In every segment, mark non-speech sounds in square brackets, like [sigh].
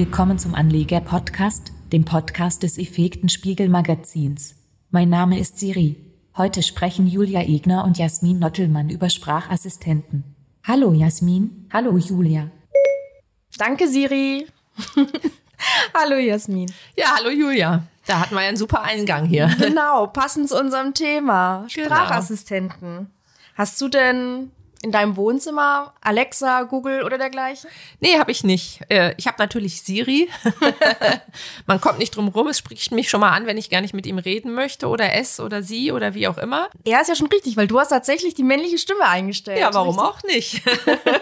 Willkommen zum Anleger-Podcast, dem Podcast des Effekten Spiegel Magazins. Mein Name ist Siri. Heute sprechen Julia Egner und Jasmin Nottelmann über Sprachassistenten. Hallo Jasmin, hallo Julia. Danke Siri. [laughs] hallo Jasmin. Ja, hallo Julia. Da hatten wir ja einen super Eingang hier. Genau, passend zu unserem Thema. Genau. Sprachassistenten. Hast du denn in deinem Wohnzimmer Alexa, Google oder dergleichen? Nee, habe ich nicht. Äh, Ich habe natürlich Siri. [laughs] Man kommt nicht drum rum. Es spricht mich schon mal an, wenn ich gar nicht mit ihm reden möchte oder es oder sie oder wie auch immer. Ja, ist ja schon richtig, weil du hast tatsächlich die männliche Stimme eingestellt. Ja, warum richtig? auch nicht?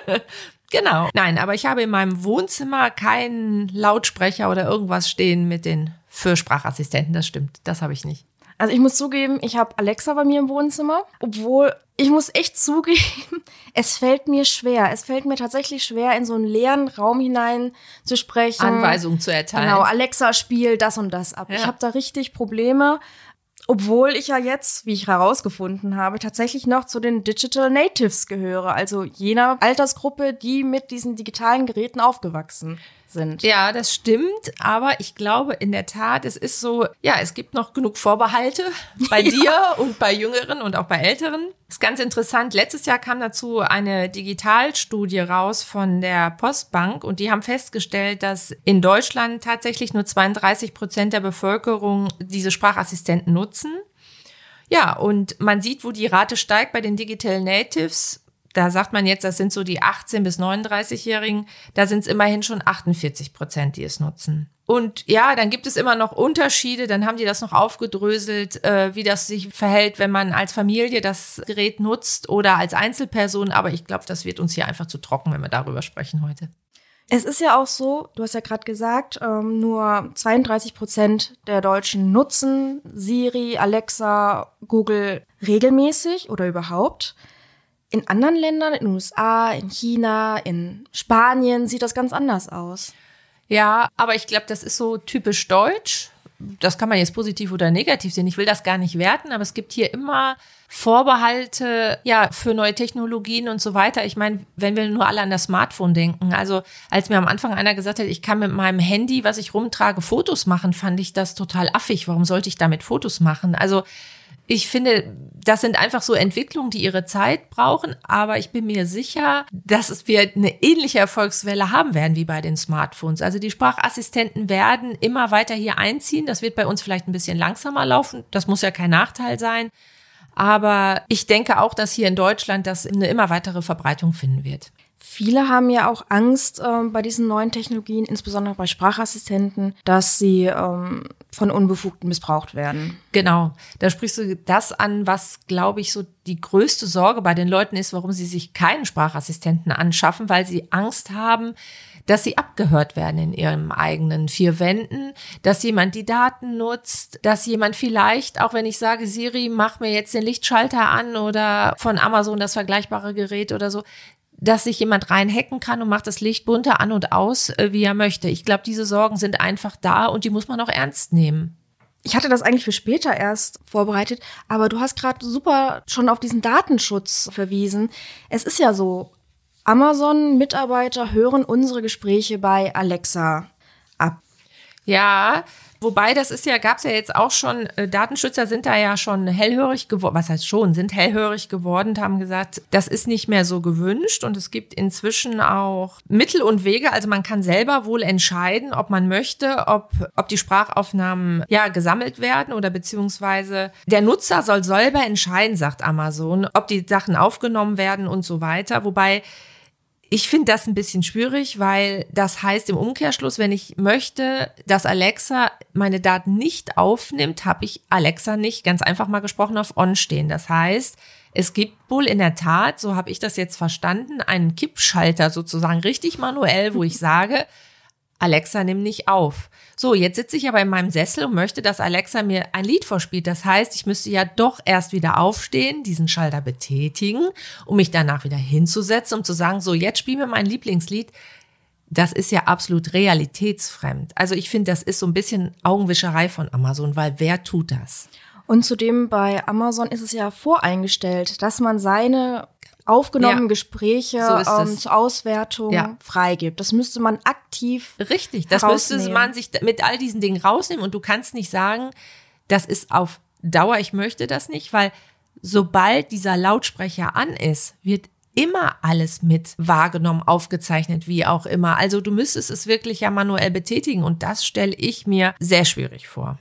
[laughs] genau. Nein, aber ich habe in meinem Wohnzimmer keinen Lautsprecher oder irgendwas stehen mit den für Sprachassistenten. Das stimmt. Das habe ich nicht. Also ich muss zugeben, ich habe Alexa bei mir im Wohnzimmer, obwohl ich muss echt zugeben, [laughs] es fällt mir schwer. Es fällt mir tatsächlich schwer, in so einen leeren Raum hinein zu sprechen. Anweisungen zu erteilen. Genau, Alexa, spiel das und das ab. Ja. Ich habe da richtig Probleme. Obwohl ich ja jetzt, wie ich herausgefunden habe, tatsächlich noch zu den Digital Natives gehöre, also jener Altersgruppe, die mit diesen digitalen Geräten aufgewachsen sind. Ja, das stimmt, aber ich glaube in der Tat, es ist so, ja, es gibt noch genug Vorbehalte bei [laughs] dir und bei Jüngeren und auch bei Älteren. Ist ganz interessant. Letztes Jahr kam dazu eine Digitalstudie raus von der Postbank und die haben festgestellt, dass in Deutschland tatsächlich nur 32 Prozent der Bevölkerung diese Sprachassistenten nutzen. Ja, und man sieht, wo die Rate steigt bei den Digital Natives. Da sagt man jetzt, das sind so die 18- bis 39-Jährigen. Da sind es immerhin schon 48 Prozent, die es nutzen. Und ja, dann gibt es immer noch Unterschiede. Dann haben die das noch aufgedröselt, äh, wie das sich verhält, wenn man als Familie das Gerät nutzt oder als Einzelperson. Aber ich glaube, das wird uns hier einfach zu trocken, wenn wir darüber sprechen heute. Es ist ja auch so, du hast ja gerade gesagt, ähm, nur 32 Prozent der Deutschen nutzen Siri, Alexa, Google regelmäßig oder überhaupt. In anderen Ländern, in den USA, in China, in Spanien sieht das ganz anders aus. Ja, aber ich glaube, das ist so typisch deutsch. Das kann man jetzt positiv oder negativ sehen. Ich will das gar nicht werten, aber es gibt hier immer Vorbehalte, ja, für neue Technologien und so weiter. Ich meine, wenn wir nur alle an das Smartphone denken. Also, als mir am Anfang einer gesagt hat, ich kann mit meinem Handy, was ich rumtrage, Fotos machen, fand ich das total affig. Warum sollte ich damit Fotos machen? Also, ich finde, das sind einfach so Entwicklungen, die ihre Zeit brauchen, aber ich bin mir sicher, dass wir eine ähnliche Erfolgswelle haben werden wie bei den Smartphones. Also die Sprachassistenten werden immer weiter hier einziehen. Das wird bei uns vielleicht ein bisschen langsamer laufen. Das muss ja kein Nachteil sein. Aber ich denke auch, dass hier in Deutschland das eine immer weitere Verbreitung finden wird. Viele haben ja auch Angst ähm, bei diesen neuen Technologien, insbesondere bei Sprachassistenten, dass sie ähm, von Unbefugten missbraucht werden. Genau, da sprichst du das an, was, glaube ich, so die größte Sorge bei den Leuten ist, warum sie sich keinen Sprachassistenten anschaffen, weil sie Angst haben, dass sie abgehört werden in ihrem eigenen vier Wänden, dass jemand die Daten nutzt, dass jemand vielleicht, auch wenn ich sage, Siri, mach mir jetzt den Lichtschalter an oder von Amazon das vergleichbare Gerät oder so, dass sich jemand reinhacken kann und macht das Licht bunter an und aus, äh, wie er möchte. Ich glaube, diese Sorgen sind einfach da und die muss man auch ernst nehmen. Ich hatte das eigentlich für später erst vorbereitet, aber du hast gerade super schon auf diesen Datenschutz verwiesen. Es ist ja so, Amazon-Mitarbeiter hören unsere Gespräche bei Alexa ab. Ja, wobei das ist ja, gab es ja jetzt auch schon, äh, Datenschützer sind da ja schon hellhörig geworden, was heißt schon, sind hellhörig geworden und haben gesagt, das ist nicht mehr so gewünscht und es gibt inzwischen auch Mittel und Wege, also man kann selber wohl entscheiden, ob man möchte, ob, ob die Sprachaufnahmen ja gesammelt werden oder beziehungsweise der Nutzer soll selber entscheiden, sagt Amazon, ob die Sachen aufgenommen werden und so weiter, wobei ich finde das ein bisschen schwierig, weil das heißt im Umkehrschluss, wenn ich möchte, dass Alexa meine Daten nicht aufnimmt, habe ich Alexa nicht ganz einfach mal gesprochen auf On stehen. Das heißt, es gibt wohl in der Tat, so habe ich das jetzt verstanden, einen Kippschalter sozusagen richtig manuell, wo ich [laughs] sage, Alexa, nimm nicht auf. So, jetzt sitze ich aber in meinem Sessel und möchte, dass Alexa mir ein Lied vorspielt. Das heißt, ich müsste ja doch erst wieder aufstehen, diesen Schalter betätigen, um mich danach wieder hinzusetzen, um zu sagen, so, jetzt spiel mir mein Lieblingslied. Das ist ja absolut realitätsfremd. Also ich finde, das ist so ein bisschen Augenwischerei von Amazon, weil wer tut das? Und zudem bei Amazon ist es ja voreingestellt, dass man seine aufgenommenen Ja. Gespräche So ähm, zur Auswertung Ja. freigibt. Das müsste man aktiv Richtig, das müsste man sich mit all diesen Dingen rausnehmen und du kannst nicht sagen, das ist auf Dauer, ich möchte das nicht, weil sobald dieser Lautsprecher an ist, wird immer alles mit wahrgenommen, aufgezeichnet, wie auch immer. Also du müsstest es wirklich ja manuell betätigen und das stelle ich mir sehr schwierig vor.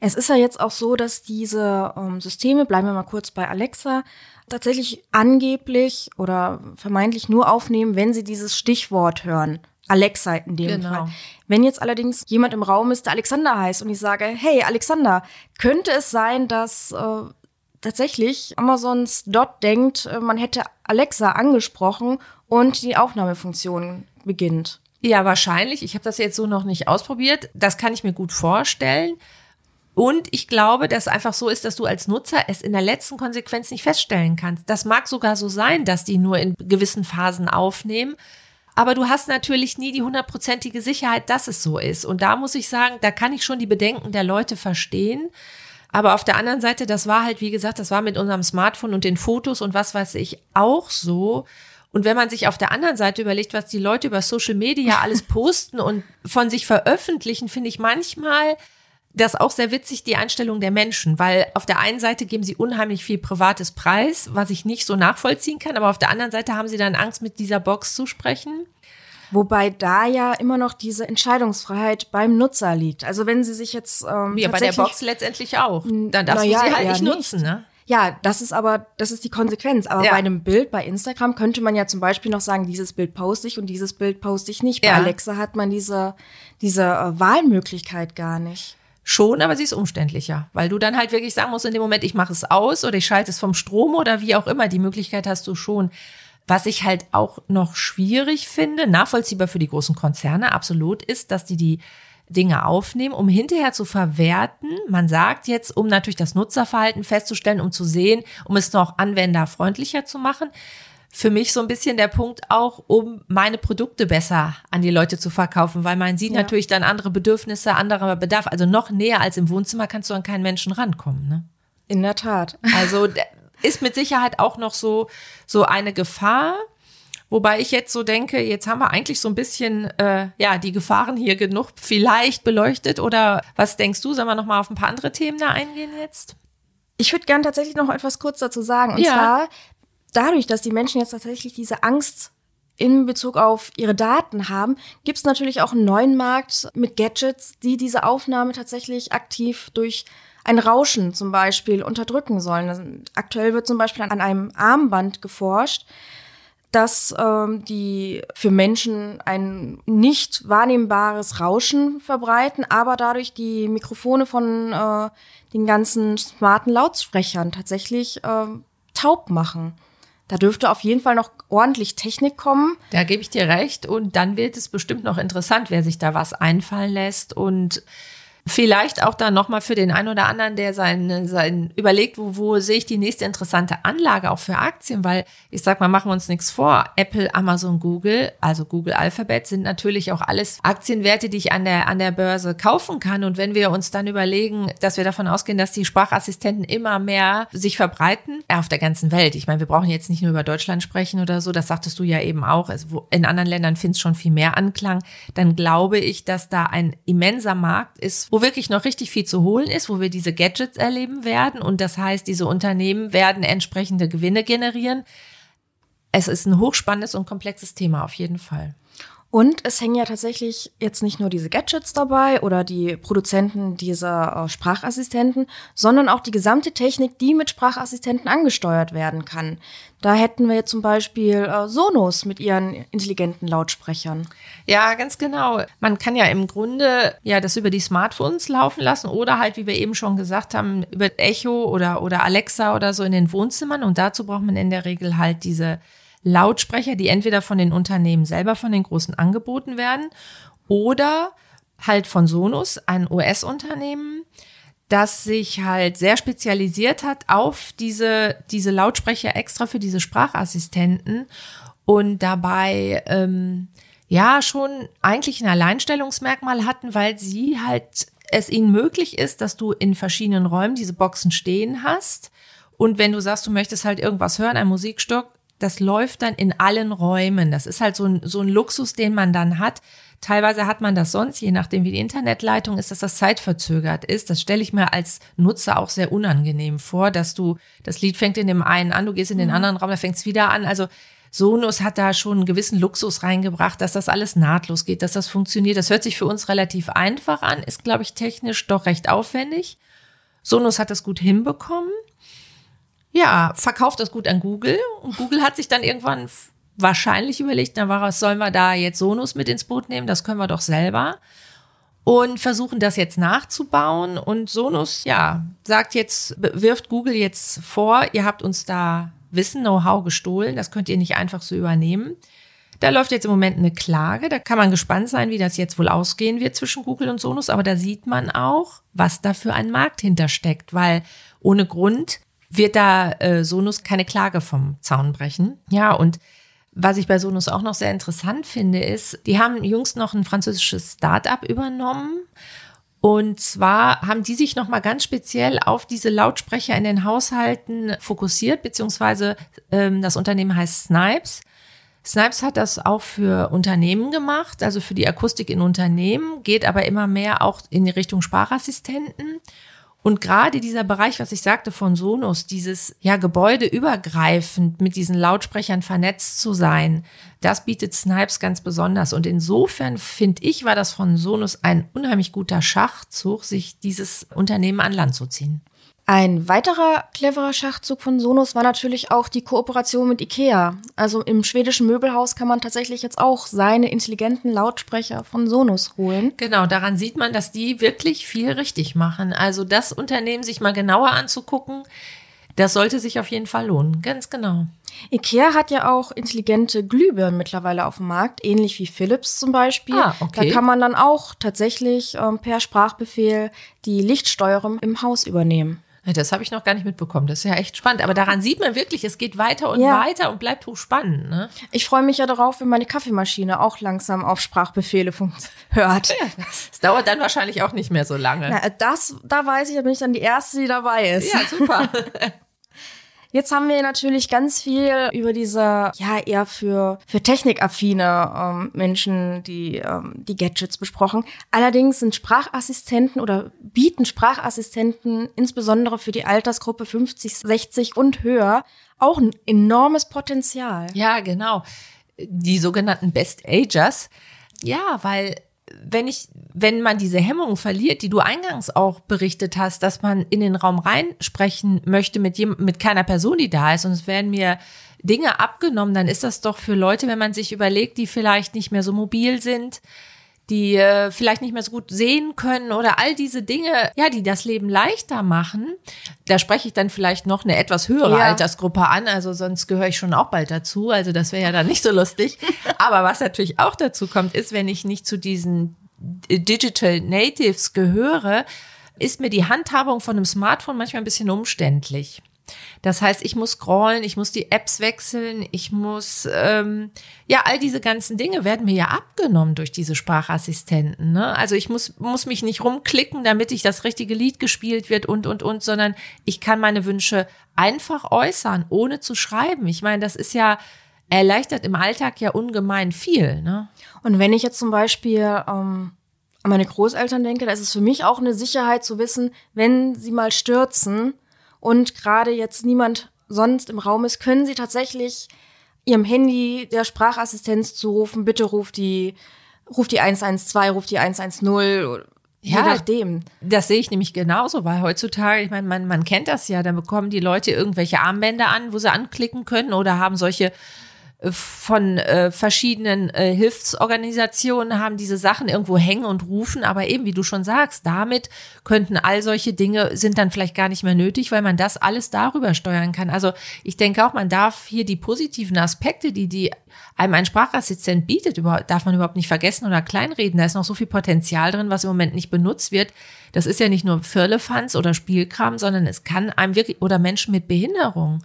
Es ist ja jetzt auch so, dass diese ähm, Systeme, bleiben wir mal kurz bei Alexa, tatsächlich angeblich oder vermeintlich nur aufnehmen, wenn sie dieses Stichwort hören. Alexa in dem Genau. Fall. Wenn jetzt allerdings jemand im Raum ist, der Alexander heißt und ich sage, hey Alexander, könnte es sein, dass äh, tatsächlich Amazons dort denkt, äh, man hätte Alexa angesprochen und die Aufnahmefunktion beginnt? Ja, wahrscheinlich. Ich habe das jetzt so noch nicht ausprobiert. Das kann ich mir gut vorstellen. Und ich glaube, dass einfach so ist, dass du als Nutzer es in der letzten Konsequenz nicht feststellen kannst. Das mag sogar so sein, dass die nur in gewissen Phasen aufnehmen. Aber du hast natürlich nie die hundertprozentige Sicherheit, dass es so ist. Und da muss ich sagen, da kann ich schon die Bedenken der Leute verstehen. Aber auf der anderen Seite, das war halt, wie gesagt, das war mit unserem Smartphone und den Fotos und was weiß ich auch so. Und wenn man sich auf der anderen Seite überlegt, was die Leute über Social Media alles posten und von sich veröffentlichen, finde ich manchmal das auch sehr witzig, die Einstellung der Menschen, weil auf der einen Seite geben sie unheimlich viel privates Preis, was ich nicht so nachvollziehen kann, aber auf der anderen Seite haben sie dann Angst, mit dieser Box zu sprechen. Wobei da ja immer noch diese Entscheidungsfreiheit beim Nutzer liegt. Also wenn Sie sich jetzt ähm, Ja, bei der Box letztendlich auch. Dann darfst na ja, du sie halt nicht. nutzen, ne? Ja, das ist aber, das ist die Konsequenz. Aber Ja. bei einem Bild bei Instagram könnte man ja zum Beispiel noch sagen, dieses Bild poste ich und dieses Bild poste ich nicht. Bei Ja. Alexa hat man diese, diese äh, Wahlmöglichkeit gar nicht. Schon, aber sie ist umständlicher, weil du dann halt wirklich sagen musst in dem Moment, ich mache es aus oder ich schalte es vom Strom oder wie auch immer. Die Möglichkeit hast du schon. Was ich halt auch noch schwierig finde, nachvollziehbar für die großen Konzerne, absolut, ist, dass die die Dinge aufnehmen, um hinterher zu verwerten. Man sagt jetzt, um natürlich das Nutzerverhalten festzustellen, um zu sehen, um es noch anwenderfreundlicher zu machen. Für mich so ein bisschen der Punkt auch, um meine Produkte besser an die Leute zu verkaufen, weil man sieht Ja. natürlich dann andere Bedürfnisse, anderer Bedarf. Also noch näher als im Wohnzimmer kannst du an keinen Menschen rankommen. Ne? In der Tat. [laughs] Also ist mit Sicherheit auch noch so, so eine Gefahr. Wobei ich jetzt so denke, jetzt haben wir eigentlich so ein bisschen äh, ja die Gefahren hier genug vielleicht beleuchtet. Oder was denkst du? Sollen wir noch mal auf ein paar andere Themen da eingehen jetzt? Ich würde gern tatsächlich noch etwas kurz dazu sagen. Und Ja. zwar dadurch, dass die Menschen jetzt tatsächlich diese Angst in Bezug auf ihre Daten haben, gibt es natürlich auch einen neuen Markt mit Gadgets, die diese Aufnahme tatsächlich aktiv durch ein Rauschen zum Beispiel unterdrücken sollen. Also aktuell wird zum Beispiel an einem Armband geforscht, dass ähm, die für Menschen ein nicht wahrnehmbares Rauschen verbreiten, aber dadurch die Mikrofone von äh, den ganzen smarten Lautsprechern tatsächlich äh, taub machen. Da dürfte auf jeden Fall noch ordentlich Technik kommen. Da gebe ich dir recht. Und dann wird es bestimmt noch interessant, wer sich da was einfallen lässt und Vielleicht auch dann nochmal für den einen oder anderen, der sein, sein überlegt, wo, wo sehe ich die nächste interessante Anlage auch für Aktien, weil ich sag mal, machen wir uns nichts vor. Apple, Amazon, Google, also Google Alphabet sind natürlich auch alles Aktienwerte, die ich an der, an der Börse kaufen kann. Und wenn wir uns dann überlegen, dass wir davon ausgehen, dass die Sprachassistenten immer mehr sich verbreiten, auf der ganzen Welt. Ich meine, wir brauchen jetzt nicht nur über Deutschland sprechen oder so, das sagtest du ja eben auch. Also in anderen Ländern findet es schon viel mehr Anklang. Dann glaube ich, dass da ein immenser Markt ist, wo wirklich noch richtig viel zu holen ist, wo wir diese Gadgets erleben werden. Und das heißt, diese Unternehmen werden entsprechende Gewinne generieren. Es ist ein hochspannendes und komplexes Thema auf jeden Fall. Und es hängen ja tatsächlich jetzt nicht nur diese Gadgets dabei oder die Produzenten dieser äh, Sprachassistenten, sondern auch die gesamte Technik, die mit Sprachassistenten angesteuert werden kann. Da hätten wir jetzt zum Beispiel äh, Sonos mit ihren intelligenten Lautsprechern. Ja, ganz genau. Man kann ja im Grunde ja das über die Smartphones laufen lassen oder halt, wie wir eben schon gesagt haben, über Echo oder, oder Alexa oder so in den Wohnzimmern. Und dazu braucht man in der Regel halt diese Lautsprecher, die entweder von den Unternehmen selber, von den großen angeboten werden oder halt von Sonos, ein US-Unternehmen, das sich halt sehr spezialisiert hat auf diese, diese Lautsprecher extra für diese Sprachassistenten und dabei ähm, ja schon eigentlich ein Alleinstellungsmerkmal hatten, weil sie halt es ihnen möglich ist, dass du in verschiedenen Räumen diese Boxen stehen hast. Und wenn du sagst, du möchtest halt irgendwas hören, ein Musikstück, das läuft dann in allen Räumen. Das ist halt so ein, so ein Luxus, den man dann hat. Teilweise hat man das sonst, je nachdem wie die Internetleitung ist, dass das zeitverzögert ist. Das stelle ich mir als Nutzer auch sehr unangenehm vor, dass du, das Lied fängt in dem einen an, du gehst in den mhm. anderen Raum, da fängt es wieder an. Also Sonos hat da schon einen gewissen Luxus reingebracht, dass das alles nahtlos geht, dass das funktioniert. Das hört sich für uns relativ einfach an, ist, glaube ich, technisch doch recht aufwendig. Sonos hat das gut hinbekommen. Ja, verkauft das gut an Google. Und Google hat sich dann irgendwann wahrscheinlich überlegt, na, was sollen wir da jetzt Sonos mit ins Boot nehmen? Das können wir doch selber. Und versuchen das jetzt nachzubauen. Und Sonos, ja, sagt jetzt, wirft Google jetzt vor, ihr habt uns da Wissen, Know-how gestohlen. Das könnt ihr nicht einfach so übernehmen. Da läuft jetzt im Moment eine Klage. Da kann man gespannt sein, wie das jetzt wohl ausgehen wird zwischen Google und Sonos. Aber da sieht man auch, was da für ein Markt hintersteckt, weil ohne Grund wird da äh, Sonos keine Klage vom Zaun brechen. Ja, und was ich bei Sonos auch noch sehr interessant finde, ist, die haben jüngst noch ein französisches Start-up übernommen und zwar haben die sich nochmal ganz speziell auf diese Lautsprecher in den Haushalten fokussiert, beziehungsweise ähm, das Unternehmen heißt Snipes. Snipes hat das auch für Unternehmen gemacht, also für die Akustik in Unternehmen, geht aber immer mehr auch in die Richtung Sprachassistenten. Und gerade dieser Bereich, was ich sagte von Sonos, dieses ja gebäudeübergreifend mit diesen Lautsprechern vernetzt zu sein, das bietet Snipes ganz besonders. Und insofern finde ich, war das von Sonos ein unheimlich guter Schachzug, sich dieses Unternehmen an Land zu ziehen. Ein weiterer cleverer Schachzug von Sonos war natürlich auch die Kooperation mit IKEA. Also im schwedischen Möbelhaus kann man tatsächlich jetzt auch seine intelligenten Lautsprecher von Sonos holen. Genau, daran sieht man, dass die wirklich viel richtig machen. Also das Unternehmen sich mal genauer anzugucken, das sollte sich auf jeden Fall lohnen. Ganz genau. IKEA hat ja auch intelligente Glühbirnen mittlerweile auf dem Markt, ähnlich wie Philips zum Beispiel. Ah, okay. Da kann man dann auch tatsächlich ähm, per Sprachbefehl die Lichtsteuerung im Haus übernehmen. Das habe ich noch gar nicht mitbekommen. Das ist ja echt spannend. Aber daran sieht man wirklich, es geht weiter und ja. weiter und bleibt hochspannend. Ne? Ich freue mich ja darauf, wenn meine Kaffeemaschine auch langsam auf Sprachbefehle hört. Ja, das dauert dann wahrscheinlich auch nicht mehr so lange. Na, das, da weiß ich, da bin ich dann die Erste, die dabei ist. Ja, super. [laughs] Jetzt haben wir natürlich ganz viel über diese, ja, eher für, für technikaffine ähm, Menschen, die, ähm, die Gadgets besprochen. Allerdings sind Sprachassistenten oder bieten Sprachassistenten insbesondere für die Altersgruppe 50, 60 und höher auch ein enormes Potenzial. Ja, genau. Die sogenannten Best Agers. Ja, weil wenn ich, wenn man diese Hemmungen verliert, die du eingangs auch berichtet hast, dass man in den Raum reinsprechen möchte mit jem, mit keiner Person, die da ist, und es werden mir Dinge abgenommen, dann ist das doch für Leute, wenn man sich überlegt, die vielleicht nicht mehr so mobil sind, die äh, vielleicht nicht mehr so gut sehen können oder all diese Dinge, ja, die das Leben leichter machen. Da spreche ich dann vielleicht noch eine etwas höhere ja. Altersgruppe an, also sonst gehöre ich schon auch bald dazu, also das wäre ja dann nicht so lustig. [laughs] Aber was natürlich auch dazu kommt, ist, wenn ich nicht zu diesen Digital Natives gehöre, ist mir die Handhabung von einem Smartphone manchmal ein bisschen umständlich. Das heißt, ich muss scrollen, ich muss die Apps wechseln, ich muss, ähm, ja, all diese ganzen Dinge werden mir ja abgenommen durch diese Sprachassistenten. Ne? Also ich muss, muss mich nicht rumklicken, damit ich das richtige Lied gespielt wird und, und, und, sondern ich kann meine Wünsche einfach äußern, ohne zu schreiben. Ich meine, das ist ja, erleichtert im Alltag ja ungemein viel. Ne? Und wenn ich jetzt zum Beispiel ähm, an meine Großeltern denke, da ist es für mich auch eine Sicherheit zu wissen, wenn sie mal stürzen, und gerade jetzt niemand sonst im Raum ist, können Sie tatsächlich Ihrem Handy der Sprachassistenz zurufen, bitte ruft die, ruft die 112, ruft die 110 ja, Je nachdem. Das sehe ich nämlich genauso, weil heutzutage, ich meine, man, man kennt das ja, dann bekommen die Leute irgendwelche Armbänder an, wo sie anklicken können oder haben solche von äh, verschiedenen äh, Hilfsorganisationen haben diese Sachen irgendwo hängen und rufen, aber eben wie du schon sagst, damit könnten all solche Dinge sind dann vielleicht gar nicht mehr nötig, weil man das alles darüber steuern kann. Also ich denke auch, man darf hier die positiven Aspekte, die die einem ein Sprachassistent bietet, über, darf man überhaupt nicht vergessen oder kleinreden. Da ist noch so viel Potenzial drin, was im Moment nicht benutzt wird. Das ist ja nicht nur Firlefanz oder Spielkram, sondern es kann einem wirklich oder Menschen mit Behinderung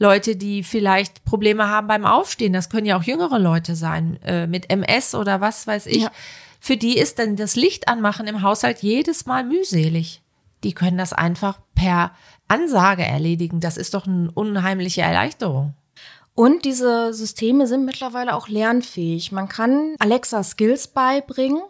Leute, die vielleicht Probleme haben beim Aufstehen. Das können ja auch jüngere Leute sein, äh, mit MS oder was weiß ich. Ja. Für die ist dann das Licht anmachen im Haushalt jedes Mal mühselig. Die können das einfach per Ansage erledigen. Das ist doch eine unheimliche Erleichterung. Und diese Systeme sind mittlerweile auch lernfähig. Man kann Alexa Skills beibringen.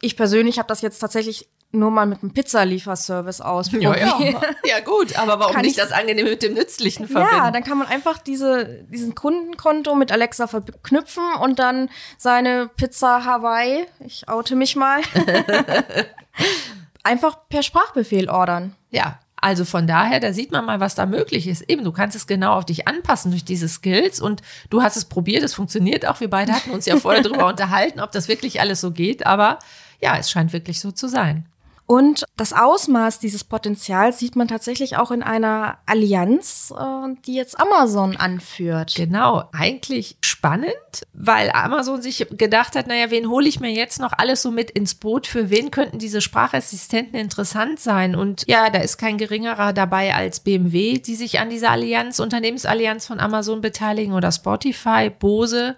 Ich persönlich habe das jetzt tatsächlich nur mal mit einem Pizzalieferservice ausprobiert. Ja, ja. [laughs] ja gut, aber warum Kann nicht ich- das Angenehme mit dem Nützlichen verbinden? Ja, dann kann man einfach diese, diesen Kundenkonto mit Alexa verknüpfen und dann seine Pizza Hawaii, ich oute mich mal, [laughs] einfach per Sprachbefehl ordern. Ja, also von daher, da sieht man mal, was da möglich ist. Eben, du kannst es genau auf dich anpassen durch diese Skills und du hast es probiert, es funktioniert auch. Wir beide hatten uns ja vorher [laughs] darüber unterhalten, ob das wirklich alles so geht, aber ja, es scheint wirklich so zu sein. Und das Ausmaß dieses Potenzials sieht man tatsächlich auch in einer Allianz, äh, die jetzt Amazon anführt. Genau, eigentlich spannend, weil Amazon sich gedacht hat, naja, wen hole ich mir jetzt noch alles so mit ins Boot? Für wen könnten diese Sprachassistenten interessant sein? Und ja, da ist kein geringerer dabei als BMW, die sich an dieser Allianz, Unternehmensallianz von Amazon beteiligen oder Spotify, Bose.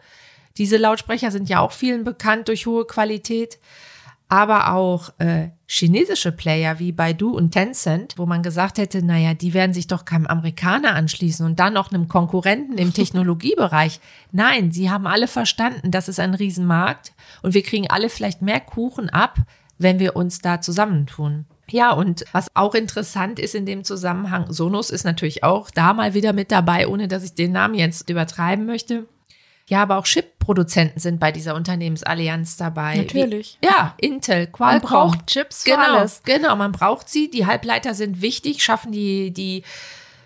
Diese Lautsprecher sind ja auch vielen bekannt durch hohe Qualität aber auch äh, chinesische Player wie Baidu und Tencent, wo man gesagt hätte, naja, die werden sich doch keinem Amerikaner anschließen und dann noch einem Konkurrenten im Technologiebereich. [laughs] Nein, sie haben alle verstanden, das ist ein Riesenmarkt und wir kriegen alle vielleicht mehr Kuchen ab, wenn wir uns da zusammentun. Ja, und was auch interessant ist in dem Zusammenhang, Sonos ist natürlich auch da mal wieder mit dabei, ohne dass ich den Namen jetzt übertreiben möchte. Ja, aber auch Chip-Produzenten sind bei dieser Unternehmensallianz dabei. Natürlich. Wie, ja, Intel, Qualcomm. braucht Chips für genau, alles. Genau, man braucht sie. Die Halbleiter sind wichtig, schaffen die, die,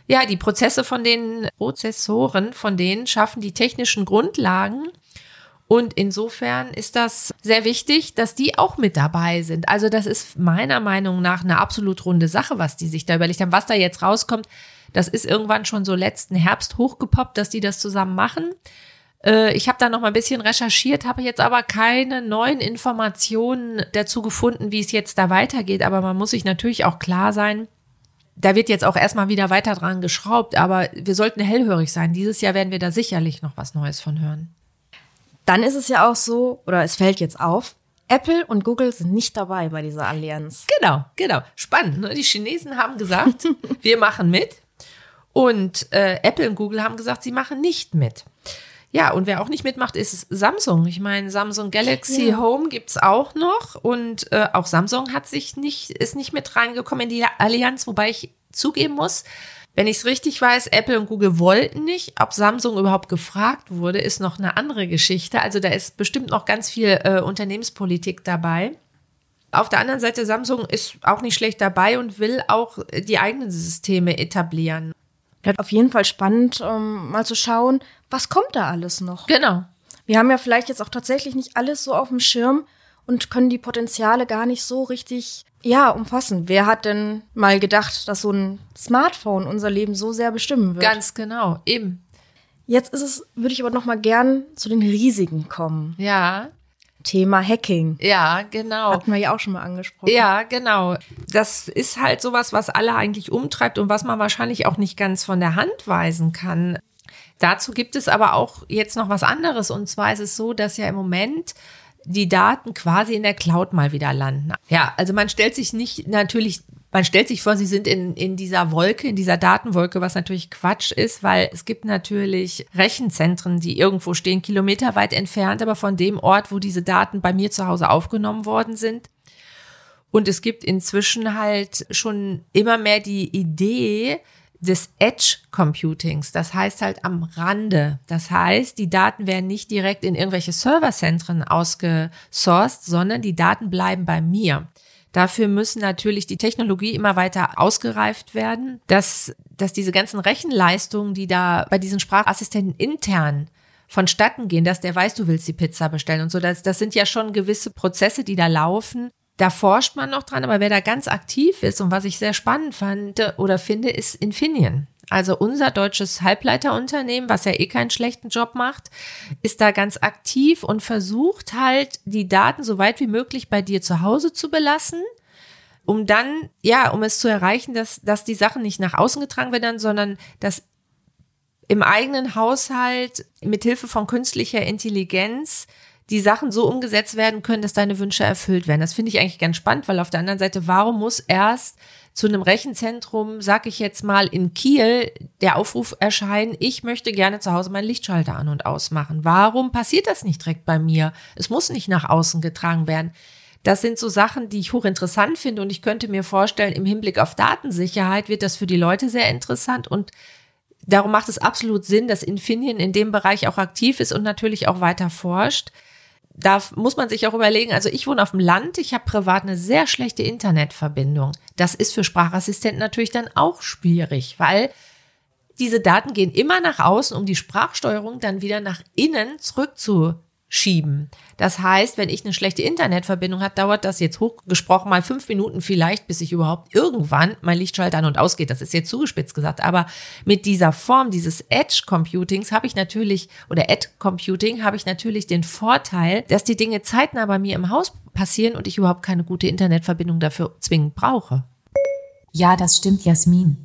ja, die Prozesse von den Prozessoren, von denen schaffen die technischen Grundlagen. Und insofern ist das sehr wichtig, dass die auch mit dabei sind. Also das ist meiner Meinung nach eine absolut runde Sache, was die sich da überlegt haben. Was da jetzt rauskommt, das ist irgendwann schon so letzten Herbst hochgepoppt, dass die das zusammen machen. Äh, Ich habe da noch mal ein bisschen recherchiert, habe jetzt aber keine neuen Informationen dazu gefunden, wie es jetzt da weitergeht. Aber man muss sich natürlich auch klar sein, da wird jetzt auch erstmal wieder weiter dran geschraubt, aber wir sollten hellhörig sein. Dieses Jahr werden wir da sicherlich noch was Neues von hören. Dann ist es ja auch so, oder es fällt jetzt auf, Apple und Google sind nicht dabei bei dieser Allianz. Genau, genau. Spannend. Ne? Die Chinesen haben gesagt, [laughs] wir machen mit. Und äh, Apple und Google haben gesagt, sie machen nicht mit. Ja, und wer auch nicht mitmacht, ist Samsung. Ich meine, Samsung Galaxy Ja. Home gibt's auch noch. Und äh, auch Samsung hat sich nicht, ist nicht mit reingekommen in die Allianz, wobei ich zugeben muss, wenn ich es richtig weiß, Apple und Google wollten nicht. Ob Samsung überhaupt gefragt wurde, ist noch eine andere Geschichte. Also da ist bestimmt noch ganz viel äh, Unternehmenspolitik dabei. Auf der anderen Seite, Samsung ist auch nicht schlecht dabei und will auch die eigenen Systeme etablieren. Bleibt auf jeden Fall spannend, ähm, mal zu schauen, was kommt da alles noch. Genau. Wir haben ja vielleicht jetzt auch tatsächlich nicht alles so auf dem Schirm und können die Potenziale gar nicht so richtig, ja, umfassen. Wer hat denn mal gedacht, dass so ein Smartphone unser Leben so sehr bestimmen wird? Ganz genau. Eben. Jetzt ist es, würde ich aber noch mal gern zu den Risiken kommen. Ja. Thema Hacking. Ja, genau. Hatten wir ja auch schon mal angesprochen. Ja, genau. Das ist halt sowas, was alle eigentlich umtreibt und was man wahrscheinlich auch nicht ganz von der Hand weisen kann. Dazu gibt es aber auch jetzt noch was anderes. Und zwar ist es so, dass ja im Moment die Daten quasi in der Cloud mal wieder landen. Ja, also man stellt sich nicht natürlich, man stellt sich vor, sie sind in, in dieser Wolke, in dieser Datenwolke, was natürlich Quatsch ist, weil es gibt natürlich Rechenzentren, die irgendwo stehen, kilometerweit entfernt, aber von dem Ort, wo diese Daten bei mir zu Hause aufgenommen worden sind. Und es gibt inzwischen halt schon immer mehr die Idee des Edge Computings. Das heißt halt am Rande. Das heißt, die Daten werden nicht direkt in irgendwelche Serverzentren ausgesourced, sondern die Daten bleiben bei mir. Dafür müssen natürlich die Technologie immer weiter ausgereift werden, dass, dass diese ganzen Rechenleistungen, die da bei diesen Sprachassistenten intern vonstatten gehen, dass der weiß, du willst die Pizza bestellen und so. Das, das sind ja schon gewisse Prozesse, die da laufen. Da forscht man noch dran, aber wer da ganz aktiv ist und was ich sehr spannend fand oder finde, ist Infineon. Also unser deutsches Halbleiterunternehmen, was ja eh keinen schlechten Job macht, ist da ganz aktiv und versucht halt, die Daten so weit wie möglich bei dir zu Hause zu belassen, um dann, ja, um es zu erreichen, dass, dass die Sachen nicht nach außen getragen werden, sondern dass im eigenen Haushalt mit Hilfe von künstlicher Intelligenz die Sachen so umgesetzt werden können, dass deine Wünsche erfüllt werden. Das finde ich eigentlich ganz spannend, weil auf der anderen Seite, warum muss erst zu einem Rechenzentrum, sag ich jetzt mal, in Kiel der Aufruf erscheinen, ich möchte gerne zu Hause meinen Lichtschalter an und ausmachen. Warum passiert das nicht direkt bei mir? Es muss nicht nach außen getragen werden. Das sind so Sachen, die ich hochinteressant finde und ich könnte mir vorstellen, im Hinblick auf Datensicherheit wird das für die Leute sehr interessant und darum macht es absolut Sinn, dass Infineon in dem Bereich auch aktiv ist und natürlich auch weiter forscht da muss man sich auch überlegen, also ich wohne auf dem Land, ich habe privat eine sehr schlechte Internetverbindung. Das ist für Sprachassistenten natürlich dann auch schwierig, weil diese Daten gehen immer nach außen, um die Sprachsteuerung dann wieder nach innen zurückzu schieben. Das heißt, wenn ich eine schlechte Internetverbindung habe, dauert das jetzt hochgesprochen mal fünf Minuten vielleicht, bis ich überhaupt irgendwann mein Lichtschalter an und ausgeht. Das ist jetzt zugespitzt gesagt. Aber mit dieser Form dieses Edge Computings habe ich natürlich, oder Edge Computing habe ich natürlich den Vorteil, dass die Dinge zeitnah bei mir im Haus passieren und ich überhaupt keine gute Internetverbindung dafür zwingend brauche. Ja, das stimmt, Jasmin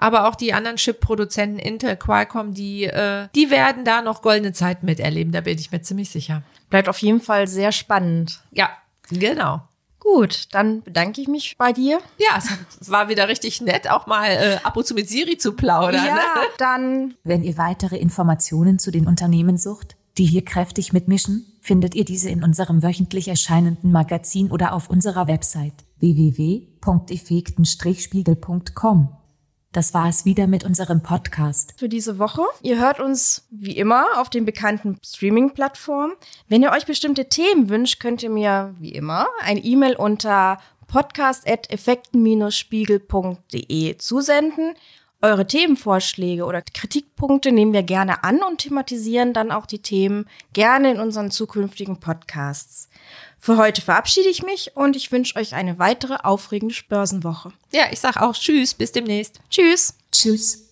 aber auch die anderen Chip-Produzenten Intel, Qualcomm, die, äh, die werden da noch goldene Zeiten miterleben, da bin ich mir ziemlich sicher. Bleibt auf jeden Fall sehr spannend. Ja, genau. Gut, dann bedanke ich mich bei dir. Ja, es war wieder richtig nett, auch mal äh, ab und zu mit Siri zu plaudern. Ja, ne? dann. Wenn ihr weitere Informationen zu den Unternehmen sucht, die hier kräftig mitmischen, findet ihr diese in unserem wöchentlich erscheinenden Magazin oder auf unserer Website www.effekten-spiegel.com. Das war es wieder mit unserem Podcast. Für diese Woche. Ihr hört uns wie immer auf den bekannten Streaming-Plattformen. Wenn ihr euch bestimmte Themen wünscht, könnt ihr mir wie immer eine E-Mail unter podcast.effekten-spiegel.de zusenden. Eure Themenvorschläge oder Kritikpunkte nehmen wir gerne an und thematisieren dann auch die Themen gerne in unseren zukünftigen Podcasts. Für heute verabschiede ich mich und ich wünsche euch eine weitere aufregende Börsenwoche. Ja, ich sage auch Tschüss, bis demnächst. Tschüss. Tschüss.